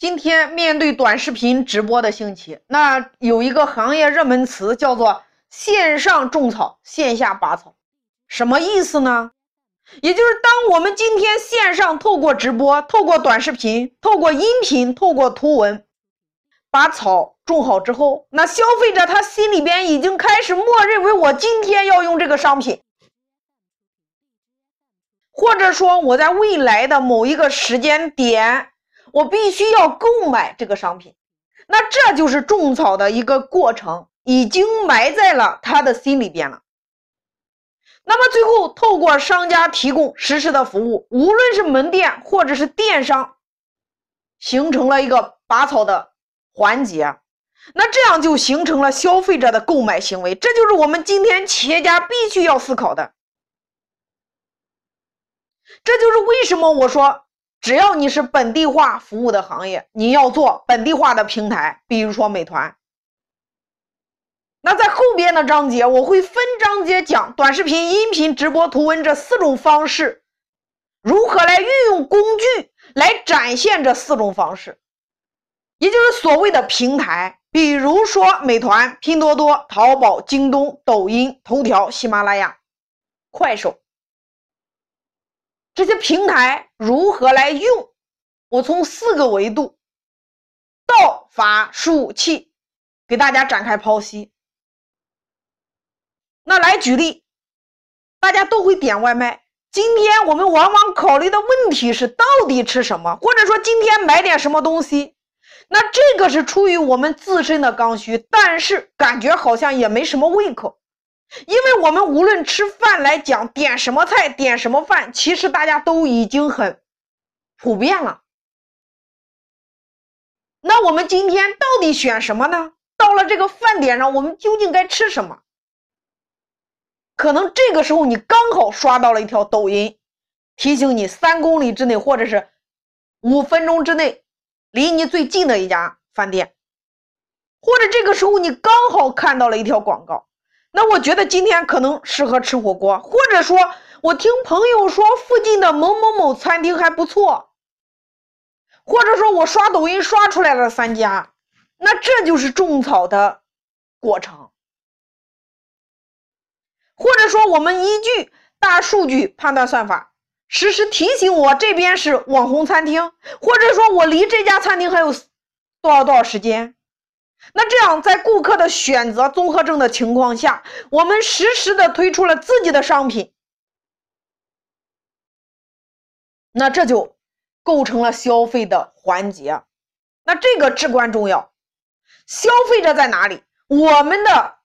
今天面对短视频直播的兴起，那有一个行业热门词叫做“线上种草，线下拔草”，什么意思呢？也就是当我们今天线上透过直播、透过短视频、透过音频、透过图文，把草种好之后，那消费者他心里边已经开始默认为我今天要用这个商品，或者说我在未来的某一个时间点。我必须要购买这个商品，那这就是种草的一个过程，已经埋在了他的心里边了。那么最后，透过商家提供实时的服务，无论是门店或者是电商，形成了一个拔草的环节，那这样就形成了消费者的购买行为。这就是我们今天企业家必须要思考的。这就是为什么我说。只要你是本地化服务的行业，你要做本地化的平台，比如说美团。那在后边的章节，我会分章节讲短视频、音频、直播、图文这四种方式，如何来运用工具来展现这四种方式，也就是所谓的平台，比如说美团、拼多多、淘宝、京东、抖音、头条、喜马拉雅、快手。这些平台如何来用？我从四个维度，道、法、术、器，给大家展开剖析。那来举例，大家都会点外卖。今天我们往往考虑的问题是，到底吃什么？或者说今天买点什么东西？那这个是出于我们自身的刚需，但是感觉好像也没什么胃口。因为我们无论吃饭来讲，点什么菜，点什么饭，其实大家都已经很普遍了。那我们今天到底选什么呢？到了这个饭点上，我们究竟该吃什么？可能这个时候你刚好刷到了一条抖音，提醒你三公里之内或者是五分钟之内离你最近的一家饭店，或者这个时候你刚好看到了一条广告。那我觉得今天可能适合吃火锅，或者说我听朋友说附近的某某某餐厅还不错，或者说我刷抖音刷出来了三家，那这就是种草的过程，或者说我们依据大数据判断算法，实时提醒我这边是网红餐厅，或者说我离这家餐厅还有多少多少时间。那这样，在顾客的选择综合症的情况下，我们实时的推出了自己的商品，那这就构成了消费的环节。那这个至关重要，消费者在哪里，我们的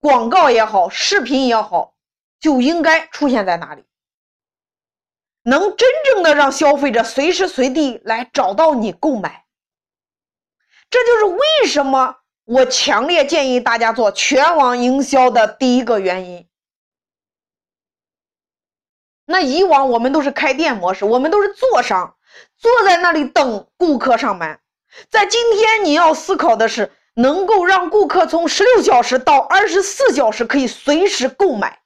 广告也好，视频也好，就应该出现在哪里，能真正的让消费者随时随地来找到你购买。这就是为什么我强烈建议大家做全网营销的第一个原因。那以往我们都是开店模式，我们都是坐商，坐在那里等顾客上门。在今天，你要思考的是，能够让顾客从十六小时到二十四小时可以随时购买，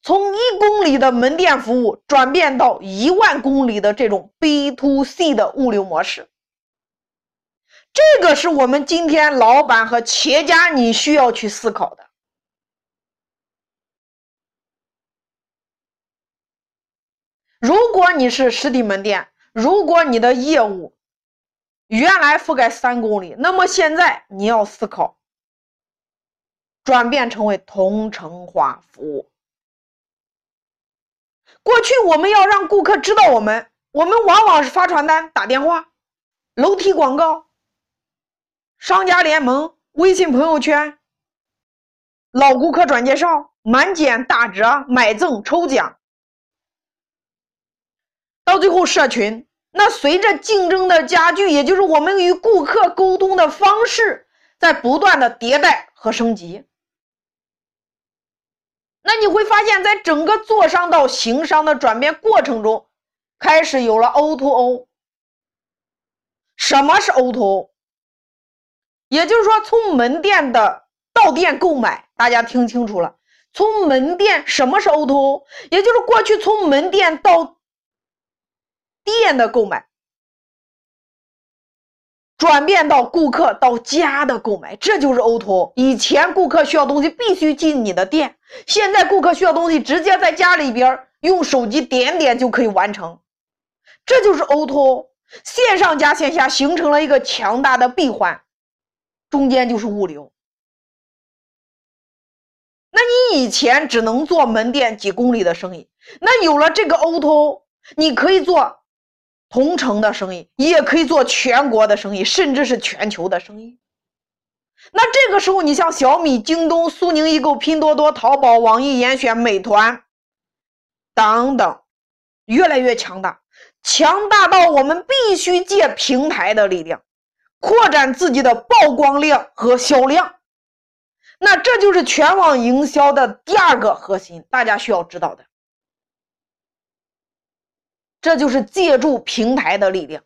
从一公里的门店服务转变到一万公里的这种 B to C 的物流模式。这个是我们今天老板和企业家你需要去思考的。如果你是实体门店，如果你的业务原来覆盖三公里，那么现在你要思考转变成为同城化服务。过去我们要让顾客知道我们，我们往往是发传单、打电话、楼梯广告。商家联盟、微信朋友圈、老顾客转介绍、满减打折、买赠抽奖，到最后社群。那随着竞争的加剧，也就是我们与顾客沟通的方式在不断的迭代和升级。那你会发现在整个做商到行商的转变过程中，开始有了 O to O。什么是 O to O？也就是说，从门店的到店购买，大家听清楚了。从门店什么是 O2O？也就是过去从门店到店的购买，转变到顾客到家的购买，这就是 O2O。以前顾客需要东西必须进你的店，现在顾客需要东西直接在家里边用手机点点就可以完成，这就是 O2O。线上加线下形成了一个强大的闭环，中间就是物流。那你以前只能做门店几公里的生意，那有了这个 O2O，你可以做同城的生意，也可以做全国的生意，甚至是全球的生意。那这个时候，你像小米、京东、苏宁易购、拼多多、淘宝、网易严选、美团等等，越来越强大。强大到我们必须借平台的力量，扩展自己的曝光量和销量。那这就是全网营销的第二个核心，大家需要知道的。这就是借助平台的力量。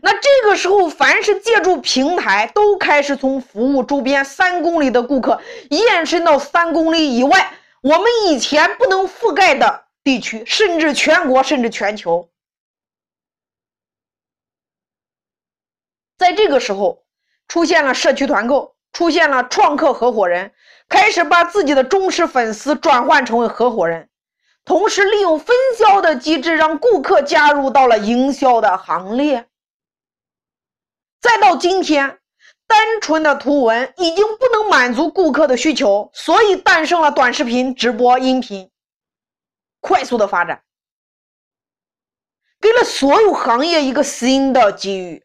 那这个时候，凡是借助平台，都开始从服务周边三公里的顾客延伸到三公里以外，我们以前不能覆盖的地区，甚至全国，甚至全球。在这个时候，出现了社区团购，出现了创客合伙人，开始把自己的忠实粉丝转换成为合伙人，同时利用分销的机制，让顾客加入到了营销的行列。再到今天，单纯的图文已经不能满足顾客的需求，所以诞生了短视频、直播、音频，快速的发展，给了所有行业一个新的机遇。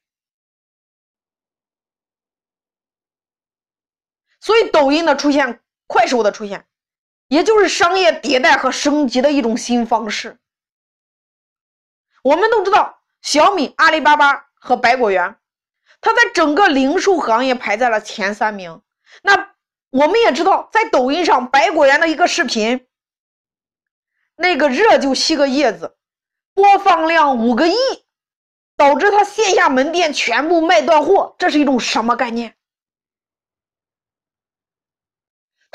所以，抖音的出现，快手的出现，也就是商业迭代和升级的一种新方式。我们都知道，小米、阿里巴巴和百果园，它在整个零售行业排在了前三名。那我们也知道，在抖音上，百果园的一个视频，那个热就吸个叶子，播放量五个亿，导致它线下门店全部卖断货，这是一种什么概念？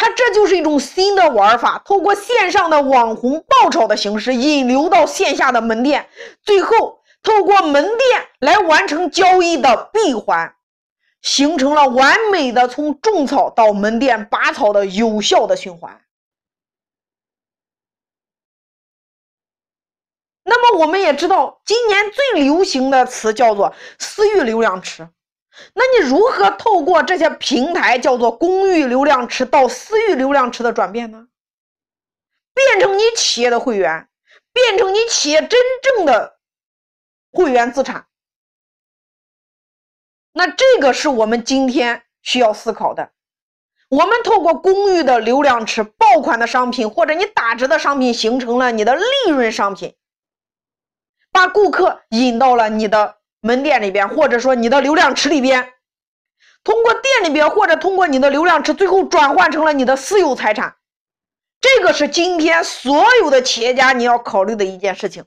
它这就是一种新的玩法，透过线上的网红爆炒的形式引流到线下的门店，最后透过门店来完成交易的闭环，形成了完美的从种草到门店拔草的有效的循环。那么我们也知道，今年最流行的词叫做私域流量池。那你如何透过这些平台叫做公域流量池到私域流量池的转变呢？变成你企业的会员，变成你企业真正的会员资产。那这个是我们今天需要思考的。我们透过公域的流量池、爆款的商品或者你打折的商品，形成了你的利润商品，把顾客引到了你的。门店里边，或者说你的流量池里边，通过店里边或者通过你的流量池，最后转换成了你的私有财产。这个是今天所有的企业家你要考虑的一件事情。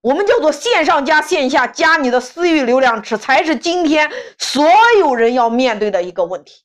我们叫做线上加线下加你的私域流量池，才是今天所有人要面对的一个问题。